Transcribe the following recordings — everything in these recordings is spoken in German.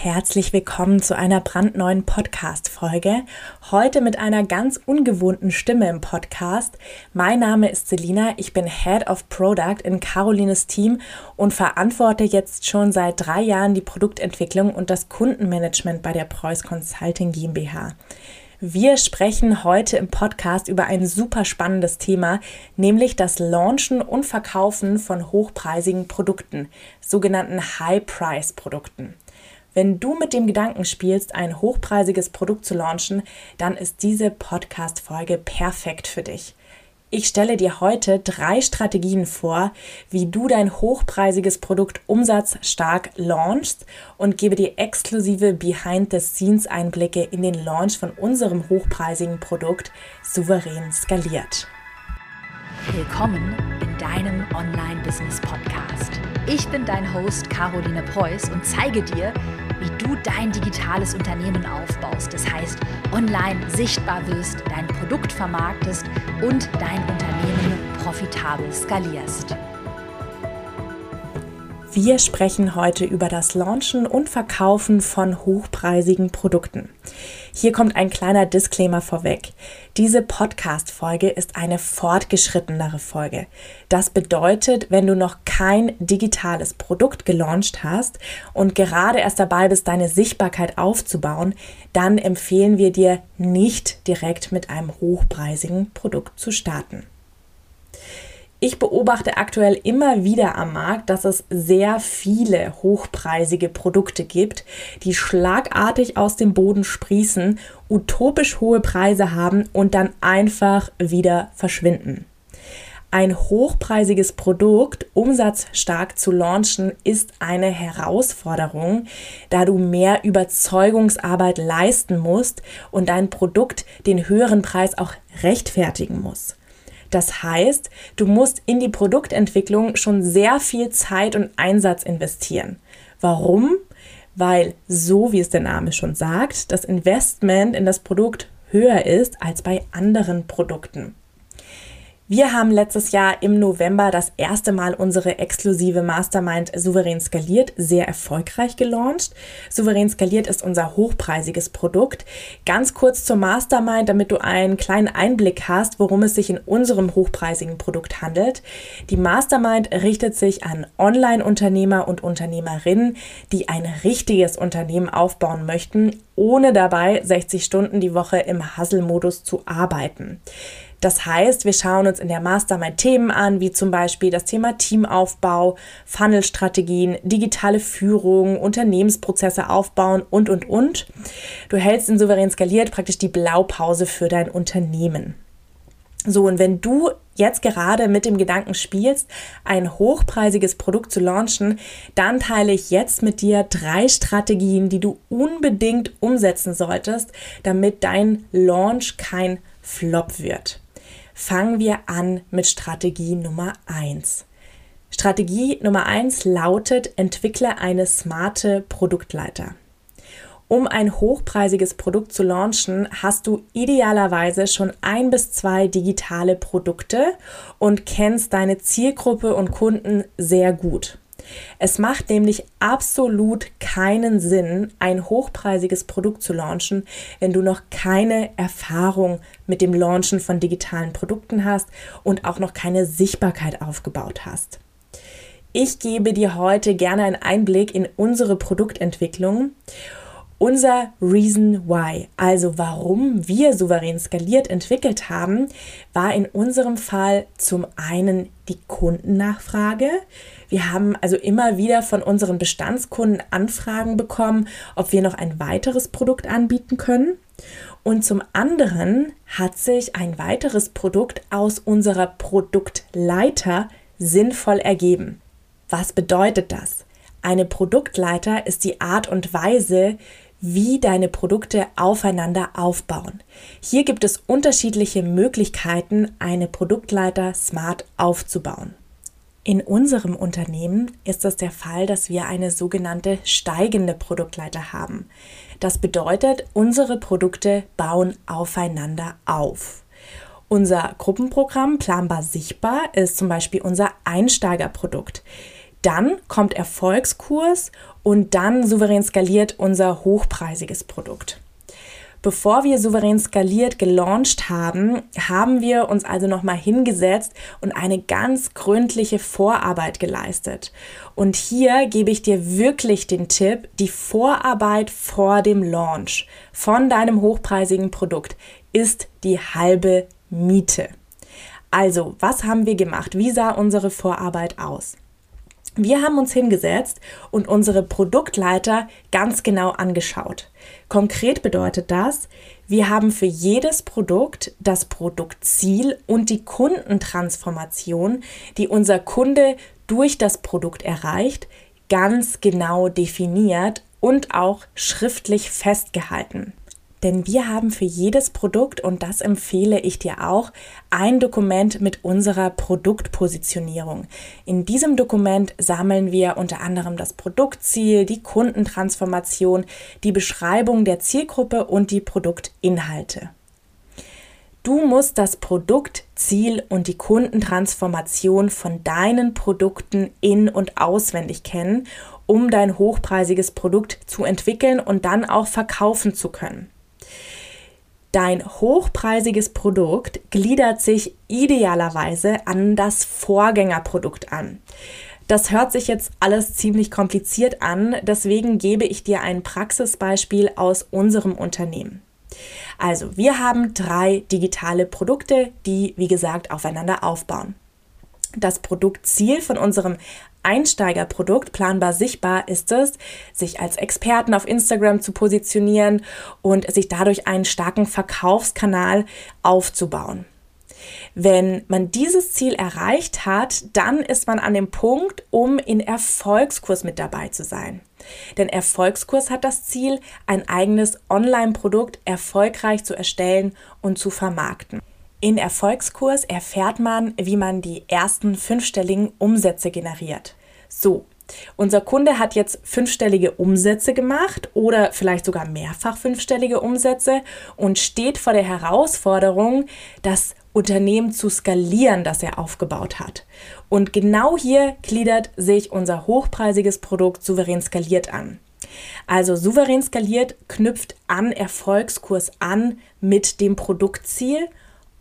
Herzlich willkommen zu einer brandneuen Podcast-Folge. Heute mit einer ganz ungewohnten Stimme im Podcast. Mein Name ist Selina, ich bin Head of Product in Carolines Team und verantworte jetzt schon seit drei Jahren die Produktentwicklung und das Kundenmanagement bei der Preuß Consulting GmbH. Wir sprechen heute im Podcast über ein super spannendes Thema, nämlich das Launchen und Verkaufen von hochpreisigen Produkten, sogenannten High-Price-Produkten. Wenn du mit dem Gedanken spielst, ein hochpreisiges Produkt zu launchen, dann ist diese Podcast-Folge perfekt für dich. Ich stelle dir heute drei Strategien vor, wie du dein hochpreisiges Produkt umsatzstark launchst und gebe dir exklusive Behind-the-Scenes-Einblicke in den Launch von unserem hochpreisigen Produkt souverän skaliert. Willkommen deinem Online-Business-Podcast. Ich bin dein Host Caroline Preuß und zeige dir, wie du dein digitales Unternehmen aufbaust. Das heißt, online sichtbar wirst, dein Produkt vermarktest und dein Unternehmen profitabel skalierst. Wir sprechen heute über das Launchen und Verkaufen von hochpreisigen Produkten. Hier kommt ein kleiner Disclaimer vorweg. Diese Podcast-Folge ist eine fortgeschrittenere Folge. Das bedeutet, wenn du noch kein digitales Produkt gelauncht hast und gerade erst dabei bist, deine Sichtbarkeit aufzubauen, dann empfehlen wir dir nicht direkt mit einem hochpreisigen Produkt zu starten. Ich beobachte aktuell immer wieder am Markt, dass es sehr viele hochpreisige Produkte gibt, die schlagartig aus dem Boden sprießen, utopisch hohe Preise haben und dann einfach wieder verschwinden. Ein hochpreisiges Produkt umsatzstark zu launchen ist eine Herausforderung, da du mehr Überzeugungsarbeit leisten musst und dein Produkt den höheren Preis auch rechtfertigen muss. Das heißt, du musst in die Produktentwicklung schon sehr viel Zeit und Einsatz investieren. Warum? Weil, so wie es der Name schon sagt, das Investment in das Produkt höher ist als bei anderen Produkten. Wir haben letztes Jahr im November das erste Mal unsere exklusive Mastermind Souverän Skaliert sehr erfolgreich gelauncht. Souverän Skaliert ist unser hochpreisiges Produkt. Ganz kurz zur Mastermind, damit du einen kleinen Einblick hast, worum es sich in unserem hochpreisigen Produkt handelt. Die Mastermind richtet sich an Online-Unternehmer und Unternehmerinnen, die ein richtiges Unternehmen aufbauen möchten, ohne dabei 60 Stunden die Woche im Hustle-Modus zu arbeiten. Das heißt, wir schauen uns in der Mastermind Themen an, wie zum Beispiel das Thema Teamaufbau, Funnelstrategien, digitale Führung, Unternehmensprozesse aufbauen und, und, und. Du hältst in Souverän skaliert praktisch die Blaupause für dein Unternehmen. So, und wenn du jetzt gerade mit dem Gedanken spielst, ein hochpreisiges Produkt zu launchen, dann teile ich jetzt mit dir drei Strategien, die du unbedingt umsetzen solltest, damit dein Launch kein Flop wird. Fangen wir an mit Strategie Nummer 1. Strategie Nummer 1 lautet, entwickle eine smarte Produktleiter. Um ein hochpreisiges Produkt zu launchen, hast du idealerweise schon ein bis zwei digitale Produkte und kennst deine Zielgruppe und Kunden sehr gut. Es macht nämlich absolut keinen Sinn, ein hochpreisiges Produkt zu launchen, wenn du noch keine Erfahrung mit dem Launchen von digitalen Produkten hast und auch noch keine Sichtbarkeit aufgebaut hast. Ich gebe dir heute gerne einen Einblick in unsere Produktentwicklung unser Reason Why, also warum wir souverän skaliert entwickelt haben, war in unserem Fall zum einen die Kundennachfrage. Wir haben also immer wieder von unseren Bestandskunden Anfragen bekommen, ob wir noch ein weiteres Produkt anbieten können. Und zum anderen hat sich ein weiteres Produkt aus unserer Produktleiter sinnvoll ergeben. Was bedeutet das? Eine Produktleiter ist die Art und Weise, wie deine Produkte aufeinander aufbauen. Hier gibt es unterschiedliche Möglichkeiten, eine Produktleiter smart aufzubauen. In unserem Unternehmen ist das der Fall, dass wir eine sogenannte steigende Produktleiter haben. Das bedeutet, unsere Produkte bauen aufeinander auf. Unser Gruppenprogramm Planbar Sichtbar ist zum Beispiel unser Einsteigerprodukt. Dann kommt Erfolgskurs und dann souverän skaliert unser hochpreisiges Produkt. Bevor wir souverän skaliert gelauncht haben, haben wir uns also nochmal hingesetzt und eine ganz gründliche Vorarbeit geleistet. Und hier gebe ich dir wirklich den Tipp, die Vorarbeit vor dem Launch von deinem hochpreisigen Produkt ist die halbe Miete. Also, was haben wir gemacht? Wie sah unsere Vorarbeit aus? Wir haben uns hingesetzt und unsere Produktleiter ganz genau angeschaut. Konkret bedeutet das, wir haben für jedes Produkt das Produktziel und die Kundentransformation, die unser Kunde durch das Produkt erreicht, ganz genau definiert und auch schriftlich festgehalten. Denn wir haben für jedes Produkt, und das empfehle ich dir auch, ein Dokument mit unserer Produktpositionierung. In diesem Dokument sammeln wir unter anderem das Produktziel, die Kundentransformation, die Beschreibung der Zielgruppe und die Produktinhalte. Du musst das Produktziel und die Kundentransformation von deinen Produkten in und auswendig kennen, um dein hochpreisiges Produkt zu entwickeln und dann auch verkaufen zu können. Dein hochpreisiges Produkt gliedert sich idealerweise an das Vorgängerprodukt an. Das hört sich jetzt alles ziemlich kompliziert an, deswegen gebe ich dir ein Praxisbeispiel aus unserem Unternehmen. Also, wir haben drei digitale Produkte, die, wie gesagt, aufeinander aufbauen. Das Produktziel von unserem Einsteigerprodukt planbar sichtbar ist es, sich als Experten auf Instagram zu positionieren und sich dadurch einen starken Verkaufskanal aufzubauen. Wenn man dieses Ziel erreicht hat, dann ist man an dem Punkt, um in Erfolgskurs mit dabei zu sein. Denn Erfolgskurs hat das Ziel, ein eigenes Online-Produkt erfolgreich zu erstellen und zu vermarkten. In Erfolgskurs erfährt man, wie man die ersten fünfstelligen Umsätze generiert. So, unser Kunde hat jetzt fünfstellige Umsätze gemacht oder vielleicht sogar mehrfach fünfstellige Umsätze und steht vor der Herausforderung, das Unternehmen zu skalieren, das er aufgebaut hat. Und genau hier gliedert sich unser hochpreisiges Produkt souverän skaliert an. Also souverän skaliert knüpft an Erfolgskurs an mit dem Produktziel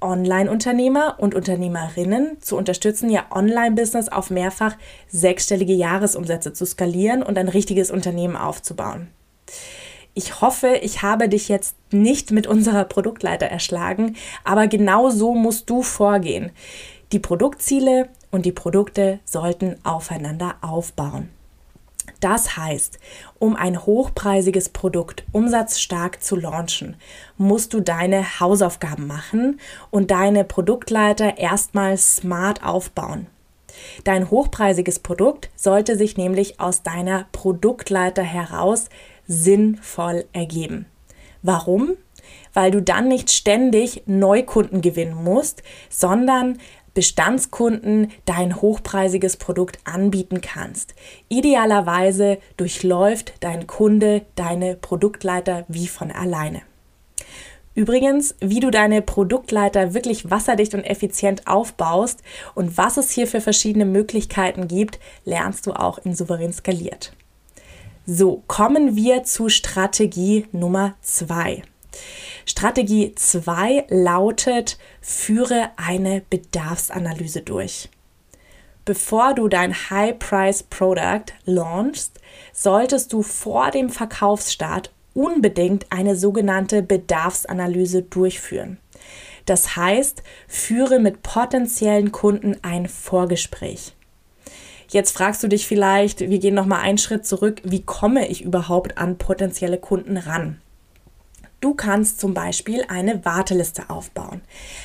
Online-Unternehmer und Unternehmerinnen zu unterstützen, ihr Online-Business auf mehrfach sechsstellige Jahresumsätze zu skalieren und ein richtiges Unternehmen aufzubauen. Ich hoffe, ich habe dich jetzt nicht mit unserer Produktleiter erschlagen, aber genau so musst du vorgehen. Die Produktziele und die Produkte sollten aufeinander aufbauen. Das heißt, um ein hochpreisiges Produkt umsatzstark zu launchen, musst du deine Hausaufgaben machen und deine Produktleiter erstmal smart aufbauen. Dein hochpreisiges Produkt sollte sich nämlich aus deiner Produktleiter heraus sinnvoll ergeben. Warum? Weil du dann nicht ständig Neukunden gewinnen musst, sondern Bestandskunden dein hochpreisiges Produkt anbieten kannst. Idealerweise durchläuft dein Kunde deine Produktleiter wie von alleine. Übrigens, wie du deine Produktleiter wirklich wasserdicht und effizient aufbaust und was es hier für verschiedene Möglichkeiten gibt, lernst du auch in Souverän skaliert. So, kommen wir zu Strategie Nummer zwei. Strategie 2 lautet, führe eine Bedarfsanalyse durch. Bevor du dein High-Price-Product launchst, solltest du vor dem Verkaufsstart unbedingt eine sogenannte Bedarfsanalyse durchführen. Das heißt, führe mit potenziellen Kunden ein Vorgespräch. Jetzt fragst du dich vielleicht, wir gehen noch mal einen Schritt zurück, wie komme ich überhaupt an potenzielle Kunden ran? Du kannst zum Beispiel eine Warteliste aufbauen.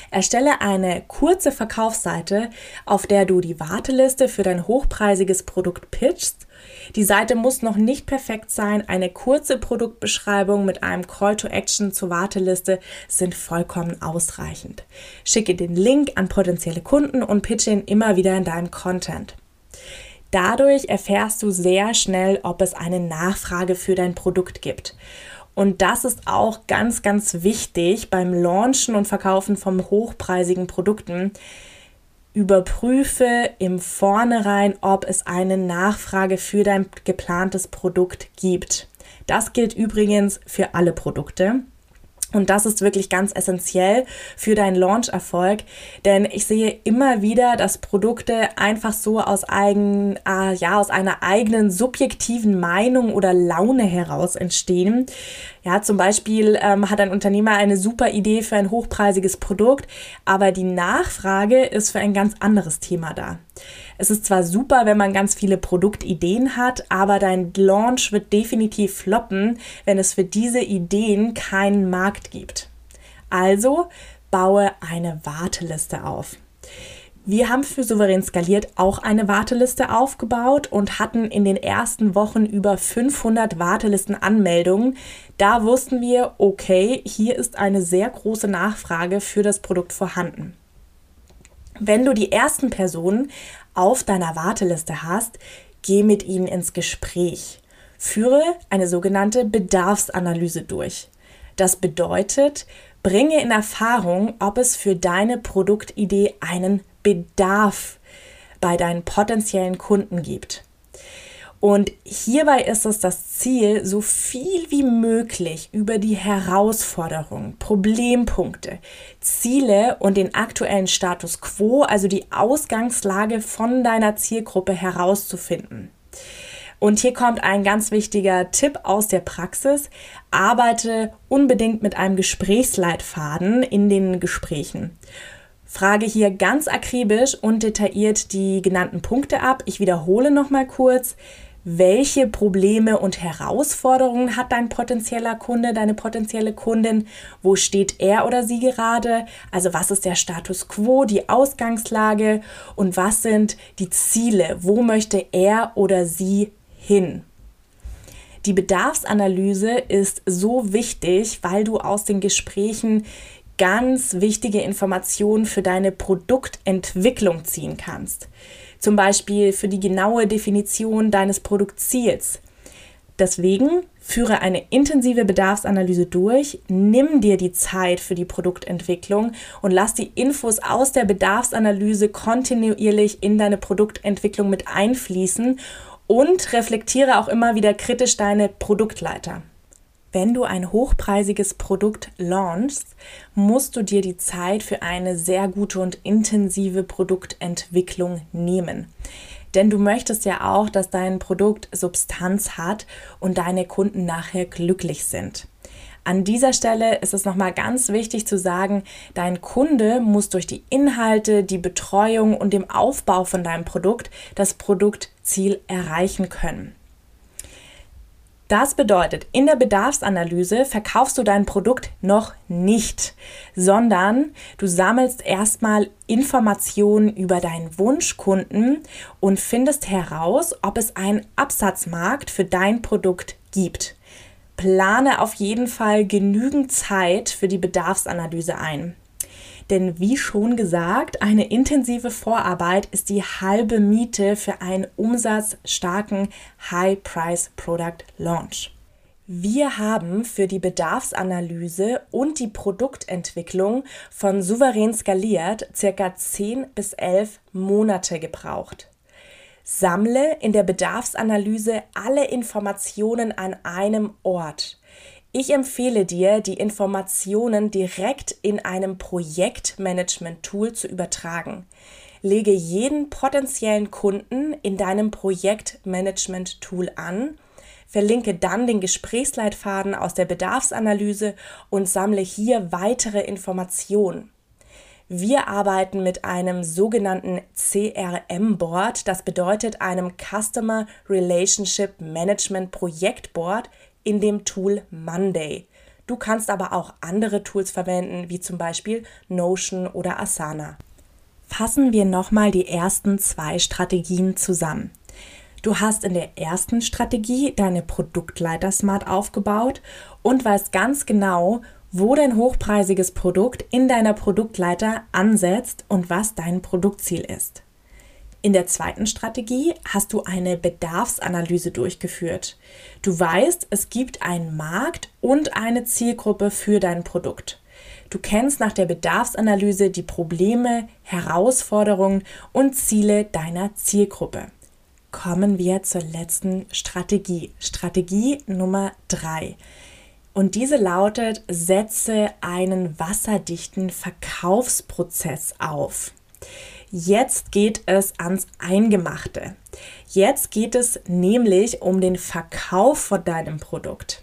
Erstelle eine kurze Verkaufsseite, auf der du die Warteliste für dein hochpreisiges Produkt pitchst. Die Seite muss noch nicht perfekt sein. Eine kurze Produktbeschreibung mit einem Call to Action zur Warteliste sind vollkommen ausreichend. Schicke den Link an potenzielle Kunden und pitche ihn immer wieder in deinem Content. Dadurch erfährst du sehr schnell, ob es eine Nachfrage für dein Produkt gibt. Und das ist auch ganz, ganz wichtig beim Launchen und Verkaufen von hochpreisigen Produkten. Überprüfe im Vornherein, ob es eine Nachfrage für dein geplantes Produkt gibt. Das gilt übrigens für alle Produkte. Und das ist wirklich ganz essentiell für deinen Launch-Erfolg, denn ich sehe immer wieder, dass Produkte einfach so aus, eigen, äh, ja, aus einer eigenen subjektiven Meinung oder Laune heraus entstehen. Ja, zum Beispiel ähm, hat ein Unternehmer eine super Idee für ein hochpreisiges Produkt, aber die Nachfrage ist für ein ganz anderes Thema da. Es ist zwar super, wenn man ganz viele Produktideen hat, aber dein Launch wird definitiv floppen, wenn es für diese Ideen keinen Markt gibt. Also baue eine Warteliste auf. Wir haben für Souverän skaliert auch eine Warteliste aufgebaut und hatten in den ersten Wochen über 500 Wartelistenanmeldungen. Da wussten wir, okay, hier ist eine sehr große Nachfrage für das Produkt vorhanden. Wenn du die ersten Personen auf deiner Warteliste hast, geh mit ihnen ins Gespräch. Führe eine sogenannte Bedarfsanalyse durch. Das bedeutet, bringe in Erfahrung, ob es für deine Produktidee einen Bedarf bei deinen potenziellen Kunden gibt. Und hierbei ist es das Ziel, so viel wie möglich über die Herausforderungen, Problempunkte, Ziele und den aktuellen Status quo, also die Ausgangslage von deiner Zielgruppe herauszufinden. Und hier kommt ein ganz wichtiger Tipp aus der Praxis. Arbeite unbedingt mit einem Gesprächsleitfaden in den Gesprächen. Frage hier ganz akribisch und detailliert die genannten Punkte ab. Ich wiederhole nochmal kurz welche Probleme und Herausforderungen hat dein potenzieller Kunde, deine potenzielle Kundin, wo steht er oder sie gerade, also was ist der Status quo, die Ausgangslage? Und was sind die Ziele, wo möchte er oder sie hin. Die Bedarfsanalyse ist so wichtig, weil du aus den Gesprächen ganz wichtige Informationen für deine Produktentwicklung ziehen kannst zum Beispiel für die genaue Definition deines Produktziels. Deswegen führe eine intensive Bedarfsanalyse durch, nimm dir die Zeit für die Produktentwicklung und lass die Infos aus der Bedarfsanalyse kontinuierlich in deine Produktentwicklung mit einfließen und reflektiere auch immer wieder kritisch deine Produktleiter. Wenn du ein hochpreisiges Produkt launchst, musst du dir die Zeit für eine sehr gute und intensive Produktentwicklung nehmen. Denn du möchtest ja auch, dass dein Produkt Substanz hat und deine Kunden nachher glücklich sind. An dieser Stelle ist es nochmal ganz wichtig zu sagen, dein Kunde muss durch die Inhalte, die Betreuung und dem Aufbau von deinem Produkt das Produktziel erreichen können. Das bedeutet, in der Bedarfsanalyse verkaufst du dein Produkt noch nicht, sondern du sammelst erstmal Informationen über deinen Wunschkunden und findest heraus, ob es einen Absatzmarkt für dein Produkt gibt. Plane auf jeden Fall genügend Zeit für die Bedarfsanalyse ein. Denn wie schon gesagt, eine intensive Vorarbeit ist die halbe Miete für einen umsatzstarken High-Price-Product Launch. Wir haben für die Bedarfsanalyse und die Produktentwicklung von Souverän skaliert circa 10 bis 11 Monate gebraucht. Sammle in der Bedarfsanalyse alle Informationen an einem Ort. Ich empfehle dir, die Informationen direkt in einem Projektmanagement-Tool zu übertragen. Lege jeden potenziellen Kunden in deinem Projektmanagement-Tool an, verlinke dann den Gesprächsleitfaden aus der Bedarfsanalyse und sammle hier weitere Informationen. Wir arbeiten mit einem sogenannten CRM-Board, das bedeutet einem Customer Relationship Management Projektboard, in dem Tool Monday. Du kannst aber auch andere Tools verwenden, wie zum Beispiel Notion oder Asana. Fassen wir nochmal die ersten zwei Strategien zusammen. Du hast in der ersten Strategie deine Produktleiter smart aufgebaut und weißt ganz genau, wo dein hochpreisiges Produkt in deiner Produktleiter ansetzt und was dein Produktziel ist. In der zweiten Strategie hast du eine Bedarfsanalyse durchgeführt. Du weißt, es gibt einen Markt und eine Zielgruppe für dein Produkt. Du kennst nach der Bedarfsanalyse die Probleme, Herausforderungen und Ziele deiner Zielgruppe. Kommen wir zur letzten Strategie. Strategie Nummer drei. Und diese lautet, setze einen wasserdichten Verkaufsprozess auf. Jetzt geht es ans Eingemachte. Jetzt geht es nämlich um den Verkauf von deinem Produkt.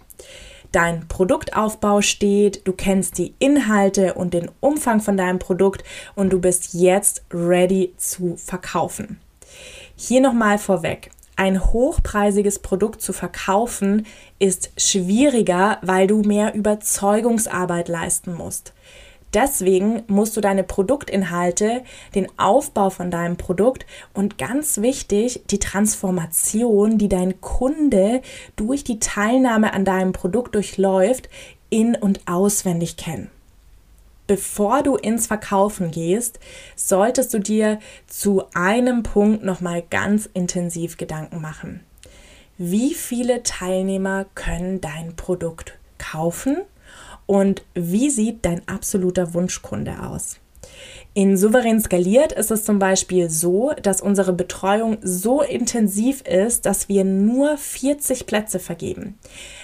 Dein Produktaufbau steht, du kennst die Inhalte und den Umfang von deinem Produkt und du bist jetzt ready zu verkaufen. Hier nochmal vorweg. Ein hochpreisiges Produkt zu verkaufen ist schwieriger, weil du mehr Überzeugungsarbeit leisten musst. Deswegen musst du deine Produktinhalte, den Aufbau von deinem Produkt und ganz wichtig, die Transformation, die dein Kunde durch die Teilnahme an deinem Produkt durchläuft, in und auswendig kennen. Bevor du ins Verkaufen gehst, solltest du dir zu einem Punkt nochmal ganz intensiv Gedanken machen. Wie viele Teilnehmer können dein Produkt kaufen und wie sieht dein absoluter Wunschkunde aus? In Souverän skaliert ist es zum Beispiel so, dass unsere Betreuung so intensiv ist, dass wir nur 40 Plätze vergeben.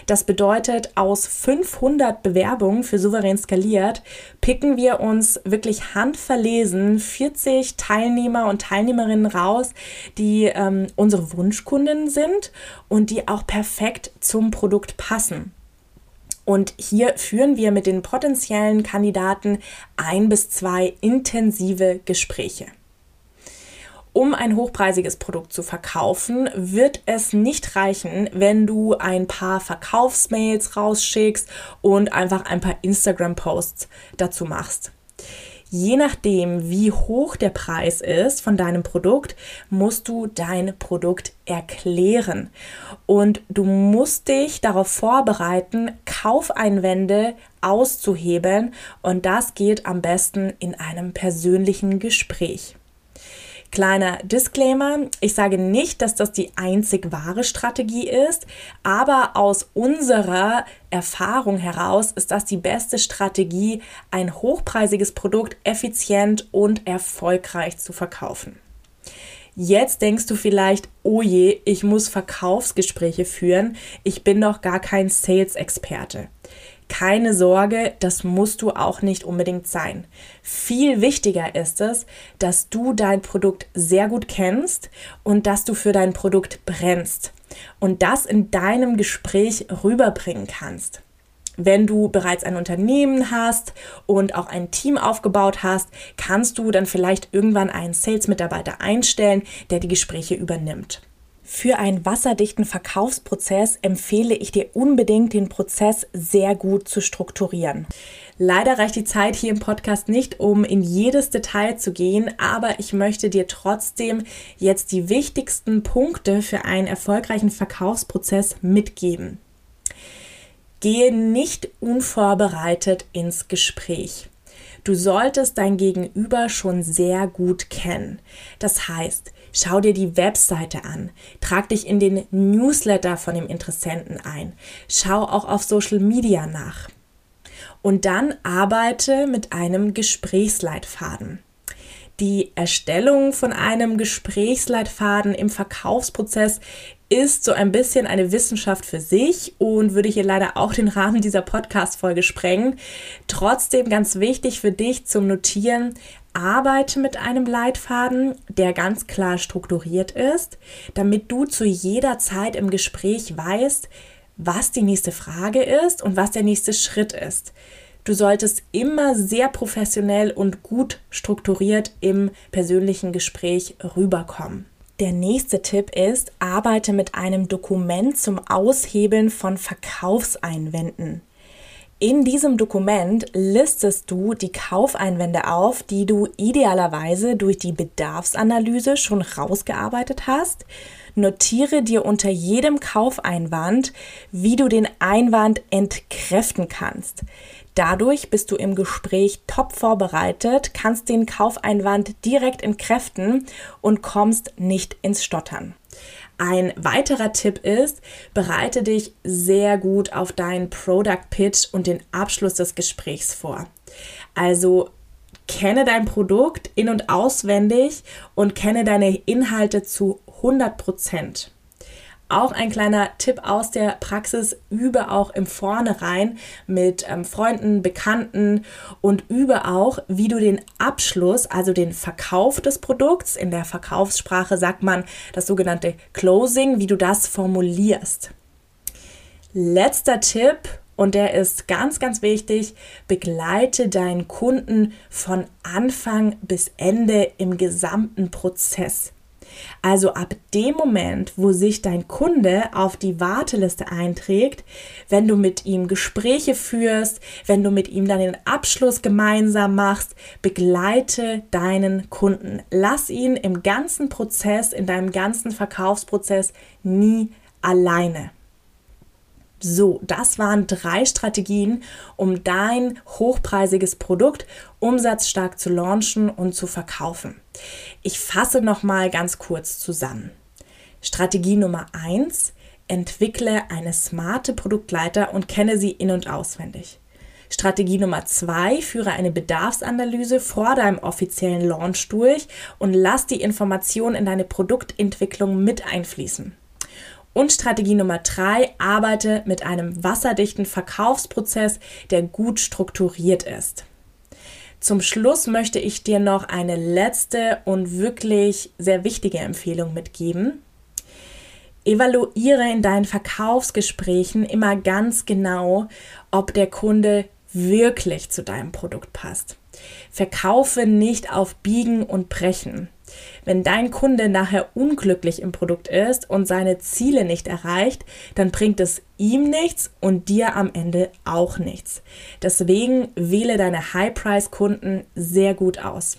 Das bedeutet, aus 500 Bewerbungen für Souverän skaliert picken wir uns wirklich handverlesen 40 Teilnehmer und Teilnehmerinnen raus, die ähm, unsere Wunschkunden sind und die auch perfekt zum Produkt passen. Und hier führen wir mit den potenziellen Kandidaten ein bis zwei intensive Gespräche. Um ein hochpreisiges Produkt zu verkaufen, wird es nicht reichen, wenn du ein paar Verkaufsmails rausschickst und einfach ein paar Instagram-Posts dazu machst. Je nachdem, wie hoch der Preis ist von deinem Produkt, musst du dein Produkt erklären. Und du musst dich darauf vorbereiten, Kaufeinwände auszuhebeln. Und das geht am besten in einem persönlichen Gespräch. Kleiner Disclaimer, ich sage nicht, dass das die einzig wahre Strategie ist, aber aus unserer Erfahrung heraus ist das die beste Strategie, ein hochpreisiges Produkt effizient und erfolgreich zu verkaufen. Jetzt denkst du vielleicht, oh je, ich muss Verkaufsgespräche führen, ich bin doch gar kein Sales-Experte. Keine Sorge, das musst du auch nicht unbedingt sein. Viel wichtiger ist es, dass du dein Produkt sehr gut kennst und dass du für dein Produkt brennst und das in deinem Gespräch rüberbringen kannst. Wenn du bereits ein Unternehmen hast und auch ein Team aufgebaut hast, kannst du dann vielleicht irgendwann einen Sales-Mitarbeiter einstellen, der die Gespräche übernimmt. Für einen wasserdichten Verkaufsprozess empfehle ich dir unbedingt, den Prozess sehr gut zu strukturieren. Leider reicht die Zeit hier im Podcast nicht, um in jedes Detail zu gehen, aber ich möchte dir trotzdem jetzt die wichtigsten Punkte für einen erfolgreichen Verkaufsprozess mitgeben. Gehe nicht unvorbereitet ins Gespräch. Du solltest dein Gegenüber schon sehr gut kennen. Das heißt, schau dir die Webseite an, trag dich in den Newsletter von dem Interessenten ein, schau auch auf Social Media nach. Und dann arbeite mit einem Gesprächsleitfaden. Die Erstellung von einem Gesprächsleitfaden im Verkaufsprozess ist so ein bisschen eine Wissenschaft für sich und würde hier leider auch den Rahmen dieser Podcast-Folge sprengen. Trotzdem ganz wichtig für dich zum Notieren, arbeite mit einem Leitfaden, der ganz klar strukturiert ist, damit du zu jeder Zeit im Gespräch weißt, was die nächste Frage ist und was der nächste Schritt ist. Du solltest immer sehr professionell und gut strukturiert im persönlichen Gespräch rüberkommen. Der nächste Tipp ist, arbeite mit einem Dokument zum Aushebeln von Verkaufseinwänden. In diesem Dokument listest du die Kaufeinwände auf, die du idealerweise durch die Bedarfsanalyse schon rausgearbeitet hast. Notiere dir unter jedem Kaufeinwand, wie du den Einwand entkräften kannst. Dadurch bist du im Gespräch top vorbereitet, kannst den Kaufeinwand direkt entkräften und kommst nicht ins Stottern. Ein weiterer Tipp ist, bereite dich sehr gut auf deinen Product Pitch und den Abschluss des Gesprächs vor. Also kenne dein Produkt in und auswendig und kenne deine Inhalte zu 100 Prozent. Auch ein kleiner Tipp aus der Praxis, übe auch im Vornherein mit ähm, Freunden, Bekannten und übe auch, wie du den Abschluss, also den Verkauf des Produkts, in der Verkaufssprache sagt man das sogenannte Closing, wie du das formulierst. Letzter Tipp, und der ist ganz, ganz wichtig, begleite deinen Kunden von Anfang bis Ende im gesamten Prozess. Also ab dem Moment, wo sich dein Kunde auf die Warteliste einträgt, wenn du mit ihm Gespräche führst, wenn du mit ihm dann den Abschluss gemeinsam machst, begleite deinen Kunden. Lass ihn im ganzen Prozess, in deinem ganzen Verkaufsprozess nie alleine. So, das waren drei Strategien, um dein hochpreisiges Produkt umsatzstark zu launchen und zu verkaufen. Ich fasse noch mal ganz kurz zusammen. Strategie Nummer eins: Entwickle eine smarte Produktleiter und kenne sie in- und auswendig. Strategie Nummer zwei, führe eine Bedarfsanalyse vor deinem offiziellen Launch durch und lass die Informationen in deine Produktentwicklung mit einfließen. Und Strategie Nummer drei, arbeite mit einem wasserdichten Verkaufsprozess, der gut strukturiert ist. Zum Schluss möchte ich dir noch eine letzte und wirklich sehr wichtige Empfehlung mitgeben. Evaluiere in deinen Verkaufsgesprächen immer ganz genau, ob der Kunde wirklich zu deinem Produkt passt. Verkaufe nicht auf Biegen und Brechen. Wenn dein Kunde nachher unglücklich im Produkt ist und seine Ziele nicht erreicht, dann bringt es ihm nichts und dir am Ende auch nichts. Deswegen wähle deine High-Price-Kunden sehr gut aus.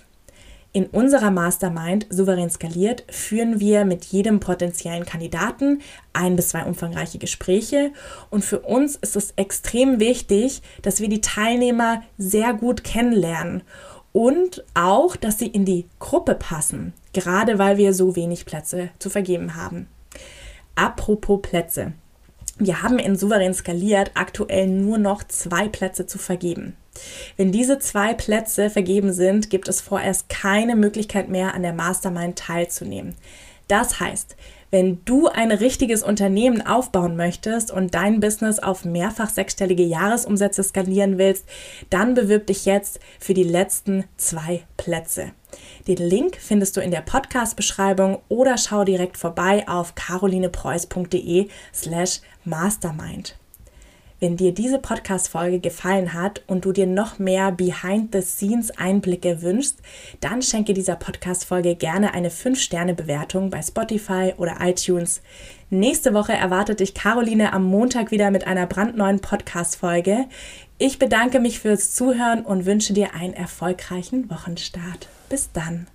In unserer Mastermind Souverän skaliert führen wir mit jedem potenziellen Kandidaten ein bis zwei umfangreiche Gespräche und für uns ist es extrem wichtig, dass wir die Teilnehmer sehr gut kennenlernen und auch, dass sie in die Gruppe passen, gerade weil wir so wenig Plätze zu vergeben haben. Apropos Plätze. Wir haben in Souverän skaliert aktuell nur noch zwei Plätze zu vergeben. Wenn diese zwei Plätze vergeben sind, gibt es vorerst keine Möglichkeit mehr, an der Mastermind teilzunehmen. Das heißt, wenn du ein richtiges Unternehmen aufbauen möchtest und dein Business auf mehrfach sechsstellige Jahresumsätze skalieren willst, dann bewirb dich jetzt für die letzten zwei Plätze. Den Link findest du in der Podcast-Beschreibung oder schau direkt vorbei auf carolinepreuß.de slash mastermind. Wenn dir diese Podcast-Folge gefallen hat und du dir noch mehr Behind-the-Scenes-Einblicke wünschst, dann schenke dieser Podcast-Folge gerne eine 5-Sterne-Bewertung bei Spotify oder iTunes. Nächste Woche erwartet dich Caroline am Montag wieder mit einer brandneuen Podcast-Folge. Ich bedanke mich fürs Zuhören und wünsche dir einen erfolgreichen Wochenstart. Bis dann.